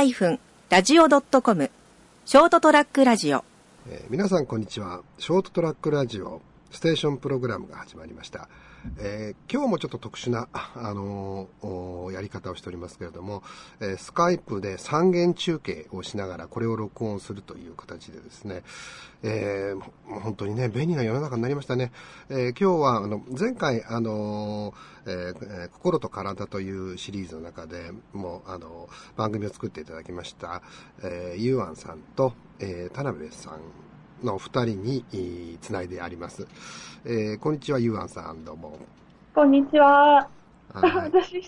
ST-radio.com ショートトラックラジオえー皆さんこんにちは。ショートトラックラジオステーションプログラムが始まりました。えー今日もちょっと特殊な、あのーやり方をしておりますけれども、えースカイプで三元中継をしながらこれを録音するという形でですね、えー本当にね、便利な世の中になりましたね。え今日は、あの、前回、あのえ心と体というシリーズの中でもう、あの番組を作っていただきました、えー、ゆうあんさんと、え田辺さんの二人にえーつないであります。えーこんにちは、ゆうあんさん、どうも。こんにちは。はい 私、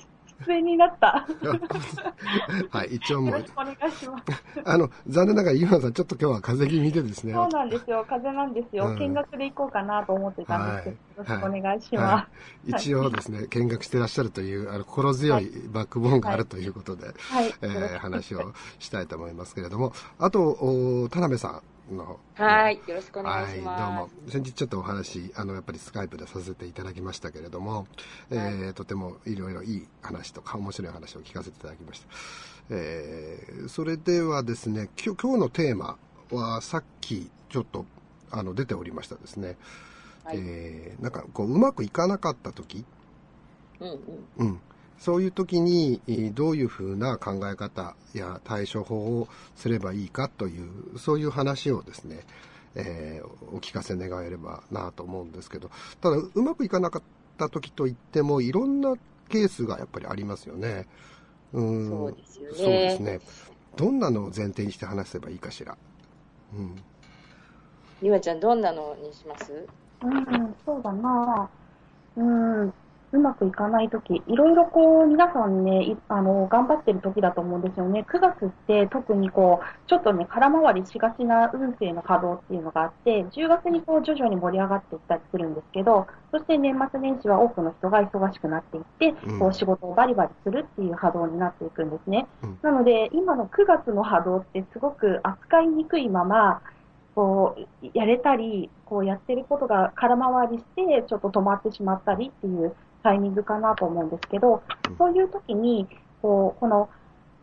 出演になった。はい、一応もうよろしく、お願いします。あの、残念ながら、ゆうあんさん、ちょっと今日は風邪気味でですね。そうなんですよ。風邪なんですよ。うん見学で行こうかなと思ってたんですけど、はいよろしくお願いしはまい、一応ですね、見学してらっしゃるという、あの、心強いバックボーンがあるということで、す。はい。えー話をしたいと思いますけれども、あと、お田辺さんの、はい、よろしくお願いはい、どうします。も。先日ちょっとお話、あの、やっぱりスカイプでさせていただきましたけれども、えーとてもいろいろいい話とか面白い話を聞かせていただきました。えーそれではですね、今日今日のテーマはさっきちょっと、あの、出ておりましたですね。はいえーなんかこう、うまくいかなかった時、うんうん。うん。そういう時に、えーどういうふうな考え方や対処法をすればいいかという、そういう話をですね、えーお聞かせ願えればなと思うんですけど、ただ、うまくいかなかった時といっても、いろんなケースがやっぱりありますよね。うん。そうですよねそうですね。どんなのを前提にして話せばいいかしら。うん。ゆまちゃん、どんなのにします？うん、そうだなうん、うまくいかないとき、いろいろこう、皆さんね、いあの、頑張ってるときだと思うんですよね。9月って特にこう、ちょっとね、空回りしがちな運勢の波動っていうのがあって、10月にこう、徐々に盛り上がっていったりするんですけど、そして年末年始は多くの人が忙しくなっていって、うんこう、仕事をバリバリするっていう波動になっていくんですね。うんなので、今の9月の波動ってすごく扱いにくいまま、こう、やれたり、こうやってることが空回りして、ちょっと止まってしまったりっていうタイミングかなと思うんですけどうん、そういう時に、こう、この、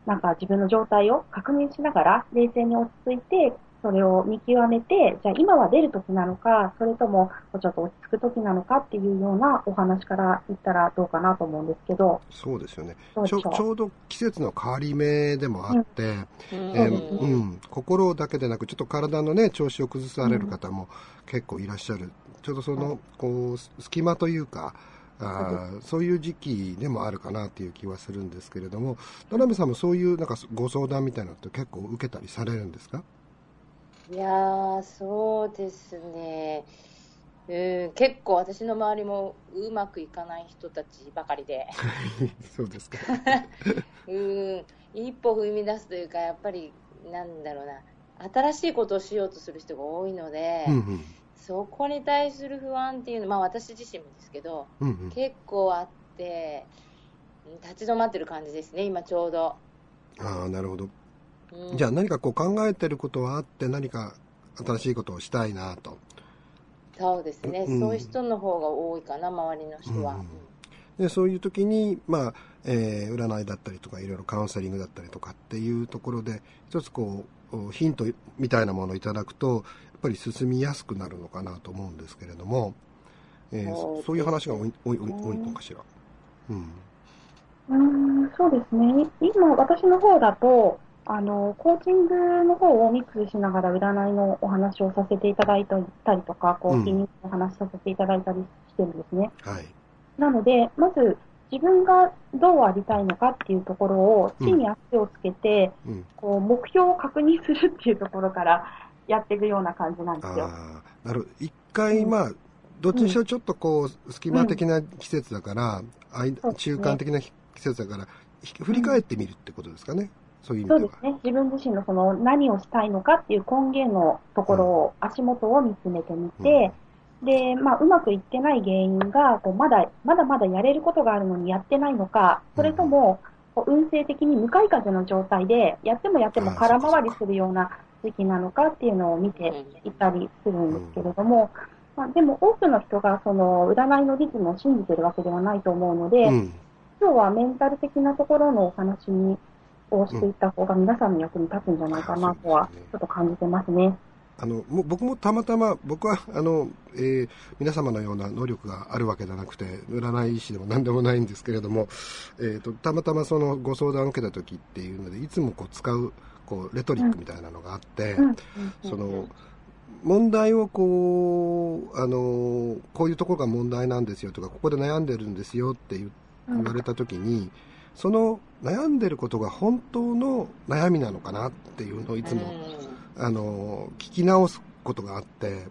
なんか自分の状態を確認しながら、冷静に落ち着いて、それを見極めて、じゃあ今は出る時なのか、それともちょっと落ち着く時なのかっていうようなお話から言ったらどうかなと思うんですけど、そうですよね。ちょちょうど季節の変わり目でもあって、うん。心だけでなく、ちょっと体のね、調子を崩される方も結構いらっしゃる。ちょうどその、こう、隙間というか、あーそういう時期でもあるかなっていう気はするんですけれども、田辺さんもそういうなんかご相談みたいなのって結構受けたりされるんですか？いやー、そうですね。うん、結構私の周りもうまくいかない人たちばかりで、そうですか。うん、一歩踏み出すというか、やっぱり、なんだろうな、新しいことをしようとする人が多いので、うんうん。そこに対する不安っていうのは、まあ私自身もですけど、うんうん。結構あって、うん立ち止まってる感じですね、今ちょうど。ああ、なるほど。うんじゃあ何かこう考えてることはあって何か新しいことをしたいなと。そうですね、うんそういう人の方が多いかな、周りの人は。うんでそういう時に、まあえー占いだったりとかいろいろカウンセリングだったりとかっていうところで一つこうヒントみたいなものをいただくとぱり進みやすくなるのかなと思うんですけれども、えーそういう話が多い多い多いのかしら。うんうーん、そうですね。今、私の方だと、あの、コーチングの方をミックスしながら占いのお話をさせていただいたりとか、こうんう、日にお話しさせていただいたりしてるんですね。はいなので、まず、自分がどうありたいのかっていうところを、地に足をつけて、うん、こう、目標を確認するっていうところからやっていくような感じなんですよ。なる一回、まあどっちにしろちょっとこう隙間的な季節だから、うですね。中間的な季節だからひ振り返ってみるってことですかね、そういう意味では。そうですね。自分自身のその何をしたいのかっていう根源のところを、足元を見つめてみて、で、まあ、うまくいってない原因が、こうまだ、まだまだやれることがあるのにやってないのか、それとも、運勢的に向かい風の状態で、やってもやっても空回りするような時期なのかっていうのを見ていたりするんですけれども、まあ、でも多くの人がその占いのリズムを信じてるわけではないと思うので、うん。今日はメンタル的なところのお話にをしていった方が皆さんの役に立つんじゃないかなとは、ちょっと感じてますね。あのも僕もたまたま、僕はあの、えー、皆様のような能力があるわけじゃなくて、占い師でも何でもないんですけれども、えーと、たまたまそのご相談を受けた時っていうので、いつもこう使うこうレトリックみたいなのがあって、その問題をこう、あのこういうところが問題なんですよとか、ここで悩んでるんですよって言われた時に、その悩んでることが本当の悩みなのかなっていうのをいつも、あの聞き直すことがあって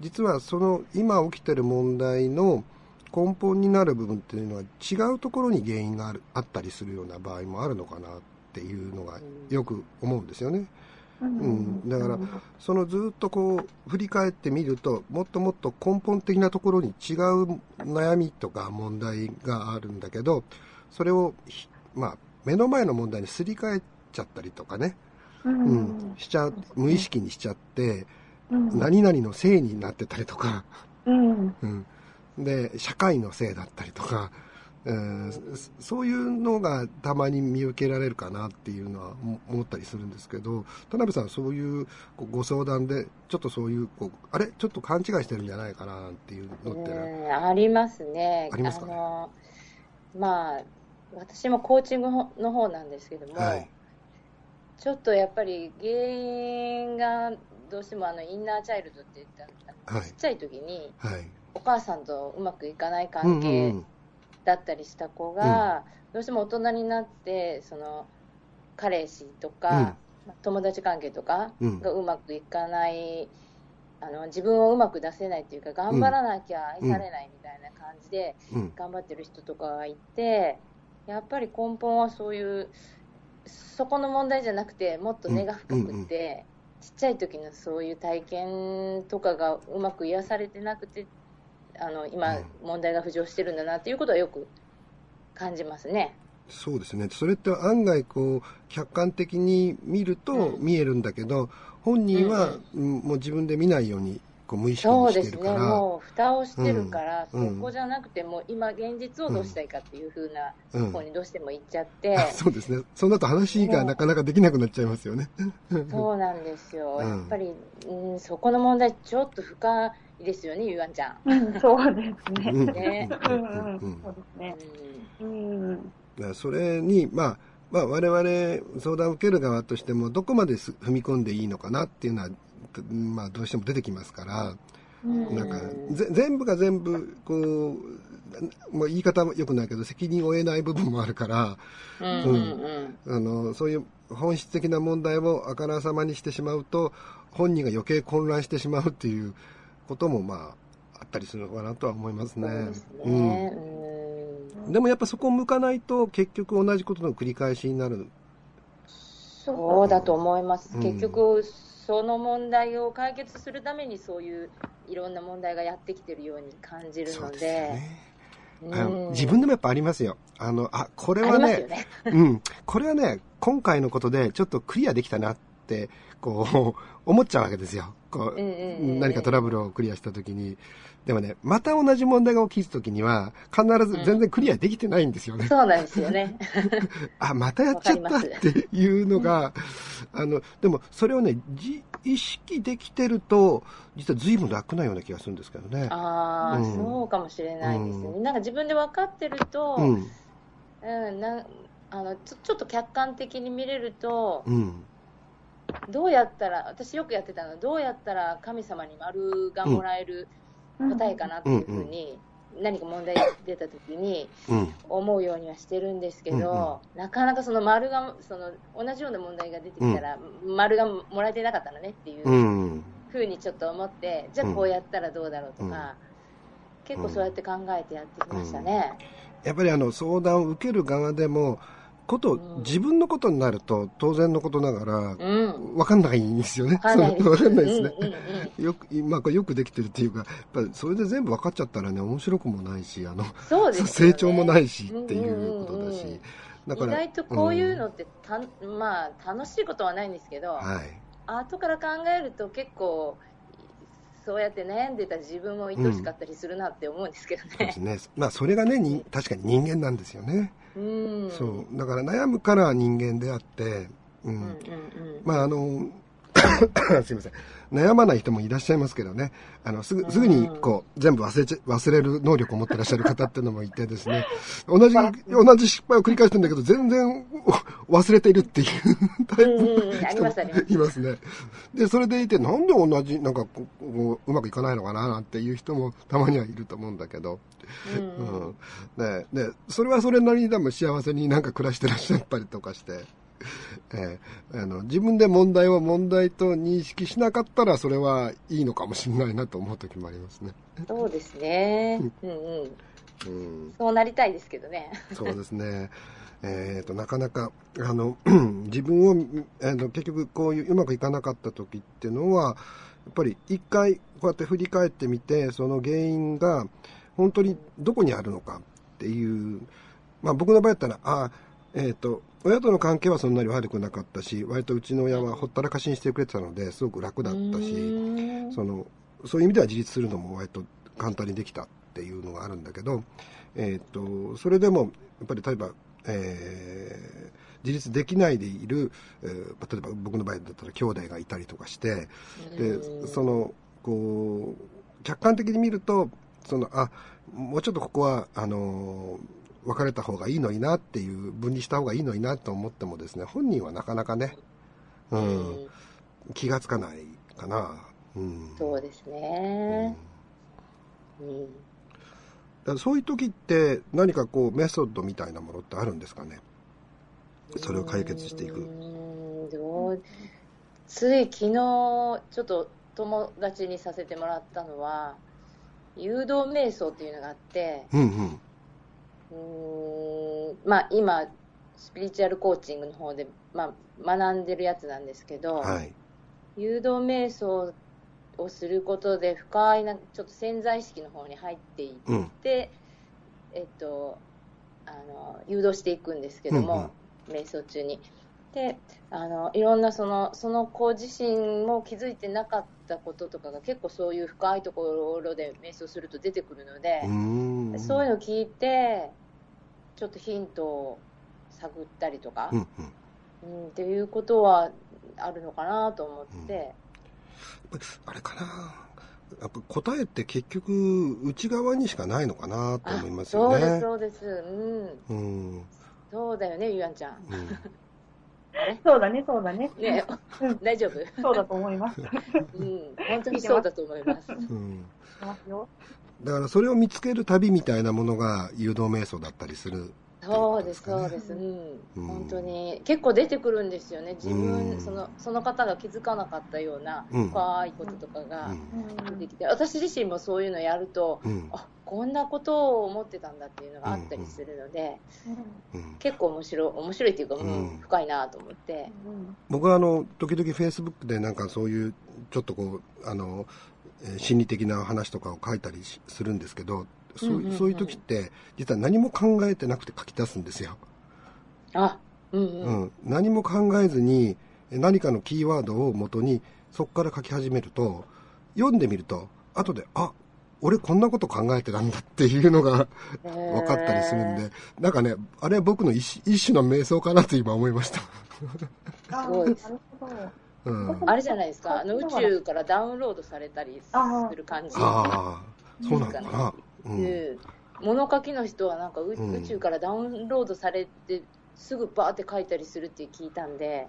実はその今起きてる問題の根本になる部分っていうのは違うところに原因があるあったりするような場合もあるのかなっていうのがよく思うんですよね。うん、だからそのずっとこう振り返ってみるともっともっと根本的なところに違う悩みとか問題があるんだけどそれを、まあ、目の前の問題にすり替えちゃったりとかね。うん、しちゃ無意識にしちゃって、うん、何々のせいになってたりとか、うん、うん、で社会のせいだったりとか、うん、そういうのがたまに見受けられるかなっていうのは思ったりするんですけど田辺さんそういうご相談でちょっとそういうこうあれ？ちょっと勘違いしてるんじゃないかなっていうのって。ありますね。ありますか、ね、まあ私もコーチングの方なんですけども、はい。ちょっとやっぱり原因がどうしてもあのインナーチャイルドって言ったはい、ちっちゃい時に、はい、お母さんとうまくいかない関係だったりした子が、どうしても大人になってその彼氏とか、うん、友達関係とかがうまくいかない、あの自分をうまく出せないというか頑張らなきゃ愛されないみたいな感じで頑張ってる人とかがいて、やっぱり根本はそういうそこの問題じゃなくてもっと根が深くて、ちっちゃい時のそういう体験とかがうまく癒されてなくてあの今、問題が浮上してるんだなっていうことはよく感じますね。そうですね。それって案外こう客観的に見ると見えるんだけど、うん、本人は、もう自分で見ないようにこう無意識にしてるから。そうですね、もう蓋をしてるから、うん、そこじゃなくて、も今現実をどうしたいかっていうふうな方にどうしても行っちゃって。うん、そうですね。その後話がなかなかできなくなっちゃいますよね。そうなんですよ。やっぱり、うん、そこの問題ちょっと深いですよね、ゆうあんちゃん。うん、そうですね。ね。うん、そうですね。うん。それに、まあ、まあ、我々相談を受ける側としてもどこまで踏み込んでいいのかなっていうのはまあ、どうしても出てきますから、なんか全部が全部こう、まあ、言い方もよくないけど責任を負えない部分もあるから、うんあのそういう本質的な問題をあからさまにしてしまうと本人が余計混乱してしまうっていうこともまああったりするのかなとは思いますね。うん、でもやっぱそこを向かないと結局同じことの繰り返しになる。そうだと思います。結局その問題を解決するためにそういういろんな問題がやってきてるように感じるので。ねうん、自分でもやっぱありますよ。あの、あ、これはね、ねうん、これはね、今回のことでちょっとクリアできたなって、こう、思っちゃうわけですよ。こう、何かトラブルをクリアしたときに。でもね、また同じ問題が起きたときには、必ず全然クリアできてないんですよね。うん、そうなんですよね。あ、またやっちゃったっていうのが、あの、でもそれをね、意識できてると、実は随分楽なような気がするんですけどね。ああ、うん、そうかもしれないですね。うん、なんか自分で分かってると、うん、うん、なあのちょちょっと客観的に見れると、うん。どうやったら、私よくやってたのは、どうやったら神様に丸がもらえる答えかなっていうふうに、何か問題が出た時に思うようにはしてるんですけど、なかなかその丸が、その同じような問題が出てきたら、丸がもらえてなかったのねっていうふうにちょっと思って、じゃあこうやったらどうだろうとか、結構そうやって考えてやってきましたね。やっぱりあの相談を受ける側でもこと、自分のことになると当然のことながら、分かんないんですよね。分かんないですね。よく、まあ、よくできてるっていうか、やっぱりそれで全部分かっちゃったらね、面白くもないし、あの、ね、成長もないしっていうことだし。だから意外とこういうのってた、うん、まあ、楽しいことはないんですけど、はい、後から考えると結構、そうやって悩んでた自分も愛しかったりするなって思うんですけどね。うん、そうですね。まあ、それがね、に確かに人間なんですよね。うん。そう。だから悩むから人間であって、うん。まああの、すいません。悩まない人もいらっしゃいますけどね。あの、すぐ、すぐに、こう、全部忘れちゃ、忘れる能力を持ってらっしゃる方っていうのもいてですね。同じ、同じ失敗を繰り返してるんだけど、全然忘れているっていう タイプうんうんうんあり人いますね。で、それでいて、なんで同じ、なんかこう、こううまくいかないのかな、なんていう人もたまにはいると思うんだけど。うん。ねで、それはそれなりに多分幸せになんか暮らしてらっしゃったりとかして、えーあの、自分で問題を問題と認識しなかったらそれはいいのかもしれないなと思う時もありますね。そうですね。うんうん。うん。そうなりたいですけどね。そうですね。えー、となかなかあの 自分をあの結局こういううまくいかなかった時っていうのはやっぱり一回こうやって振り返ってみてその原因が本当にどこにあるのかっていう、まあ、僕の場合だったらあ、えー、と親との関係はそんなに悪くなかったし割とうちの親はほったらかしにしてくれてたのですごく楽だったし。うんそのそういう意味では自立するのも割と簡単にできたっていうのがあるんだけど、えー、とそれでもやっぱり例えば、えー自立できないでいる、えー例えば僕の場合だったら兄弟がいたりとかしてでそのこう客観的に見るとそのあもうちょっとここはあの別れた方がいいのになっていう分離した方がいいのになと思ってもですね本人はなかなかね、う、うんん気がつかないかな。うん。そうですうん。ね。うん。だからそういう時って何かこうメソッドみたいなものってあるんですかね？それを解決していく。うんどうつい昨日ちょっと友達にさせてもらったのは誘導瞑想っていうのがあってうんうんうーんまあ今スピリチュアルコーチングの方で、まあ、学んでるやつなんですけど、はい。誘導瞑想をすることで深いなちょっと潜在意識の方に入っていって、うん。えっと、あの誘導していくんですけども、瞑想中に。であのいろんなそのその子自身も気づいてなかったこととかが結構そういう深いところで瞑想すると出てくるのでそういうのを聞いてちょっとヒントを探ったりとか、うんうんうん、っていうことはあるのかなと思って。あれかなやっぱ答えって結局内側にしかないのかなと思いますよそうです、ねそうです。うん。うんうんそうだよね、ゆやんちゃん。そうだね、そうだね。ね、大丈夫？そうだと思います。うん。本当にそうだと思います。うんますよ。だからそれを見つける旅みたいなものが誘導瞑想だったりするそうです、そうです。うん。うん本当に。結構出てくるんですよね。自うん分、その、その方が気づかなかったようなうん深いこととかがうん出てきて、私自身もそういうのやると、うんあ、こんなことを思ってたんだっていうのがあったりするので、うん結構面白い、面白いっていうか、ううんん、深いなと思って。僕はあの時々フェイスブックでなんかそういうちょっとこうあのえー心理的な話とかを書いたりしするんですけどそう,、うんうんうん。そういう時って実は何も考えてなくて書き出すんですよ、あ、うんううん。ん何も考えずにえ何かのキーワードを元にそこから書き始めると読んでみると後であ俺こんなこと考えてたんだっていうのが分かったりするんで、なんかねあれは僕の一種一種の瞑想かなと今思いました、あすごい。ですなるほど。うん、あれじゃないですか、あの宇宙からダウンロードされたりする感じ。ああそうなのかな、物書きの人はなんか宇宙からダウンロードされて、すぐバーって書いたりするって聞いたんで、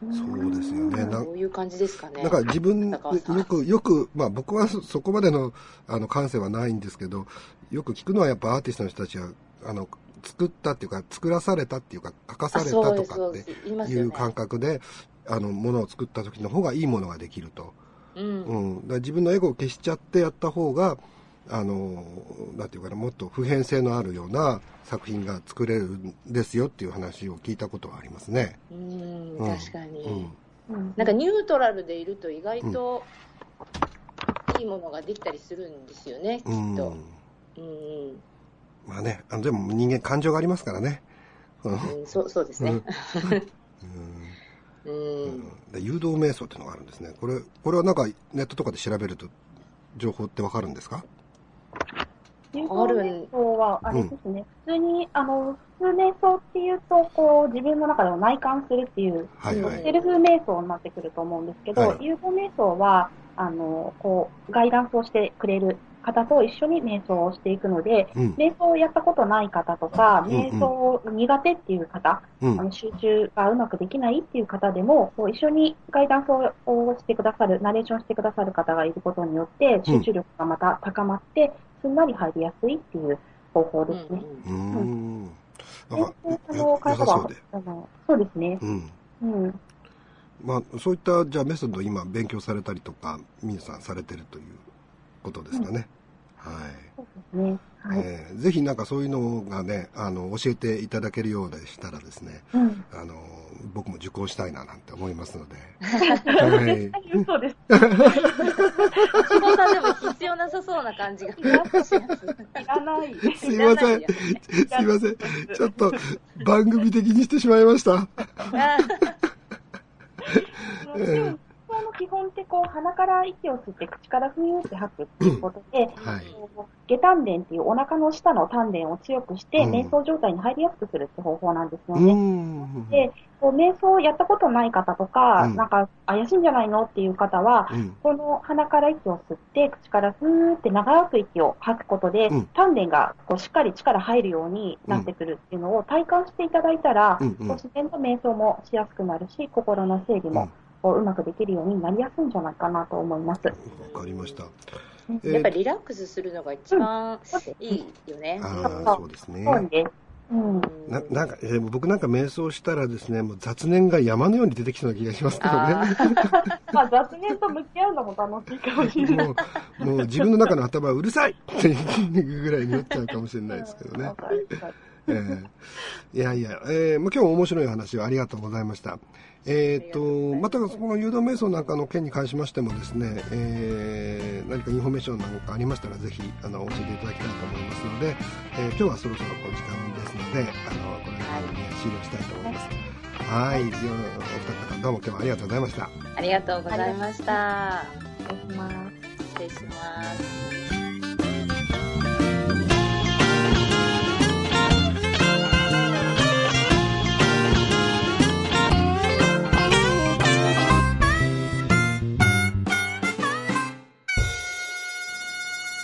そうですよね。などういう感じですかね。なんか自分、よく、よく、まあ僕はそそこまでの、あの、感性はないんですけど、よく聞くのはやっぱアーティストの人たちは、あの、作ったっていうか、作らされたっていうか、書かされたとかっていう感覚で、あの、ものを作った時の方がいいものができると。うんうん。だ自分のエゴを消しちゃってやった方が、あの、なんていうかな、もっと普遍性のあるような作品が作れるんですよっていう話を聞いたことはありますね。うん、うん確かに、うん。うんなんかニュートラルでいると意外といいものができたりするんですよね、きっと。うん。まあね、あのでも人間感情がありますからね。うんうん、そうそうですね。うん 誘導瞑想っていうのがあるんですね。これ、これはなんかネットとかで調べると情報ってわかるんですか？流動瞑想は、あれですね、うん、普通に、あの、普通瞑想っていうと、こう、自分の中でも内観するっていう、はいはい、セルフ瞑想になってくると思うんですけど、はい、流動瞑想は、あの、こう、ガイダンスをしてくれる方と一緒に瞑想をしていくので、うん、瞑想をやったことない方とか、うんうん、瞑想苦手っていう方、うん、あの集中がうまくできないっていう方でも、こう一緒にガイダンスをしてくださる、ナレーションしてくださる方がいることによって、集中力がまた高まって、すんなり入りやすいっていう方法ですね。うん。うん、あのそうですね。うん。うんまあ、そういったじゃあメソッドを今勉強されたりとか皆さんされてるということですかね。はい。そうですね。はい、えー、ぜひなんかそういうのがね、あの、教えていただけるようでしたらですね、うん、あの、僕も受講したいななんて思いますので。はい。嘘です。志保さんでも必要なさそうな感じが。いらない。すいません。すいません。ちょっと番組的にしてしまいました。えーの基本ってこう鼻から息を吸って口からふーって吐くっていうことで、はい、下丹田っていうお腹の下の丹田を強くして、瞑想状態に入りやすくするって方法なんですよね。で、こう瞑想をやったことない方とか、うん、なんか怪しいんじゃないのっていう方は、うん、この鼻から息を吸って、口からふーって長く息を吐くことで、うん、丹田がこうしっかり力入るようになってくるっていうのを体感していただいたら、うんうん、自然と瞑想もしやすくなるし、心の整理もこううまくできるようになりやすいんじゃないかなと思います。わかりました。やっぱりリラックスするのが一番いいよね。ああ、そうですね。そうです。うん、ななんか、えー、僕なんか瞑想したらですね、もう雑念が山のように出てきそうな気がしますけどね。まあ雑念と向き合うのも楽しいかもしれない。もう、もう自分の中の頭はうるさいっていうぐらいになっちゃうかもしれないですけどね。えー、いやいや、えー、もう今日も面白い話をありがとうございました。えーと、またその誘導瞑想なんかの件に関しましてもですね、えー、何かインフォメーションなんかありましたらぜひあの教えていただきたいと思いますので、えー、今日はそろそろお時間ですのであのこれ番組は終了したいと思います。はい、お二方どうも今日はありがとうございました。ありがとうございました。失礼します。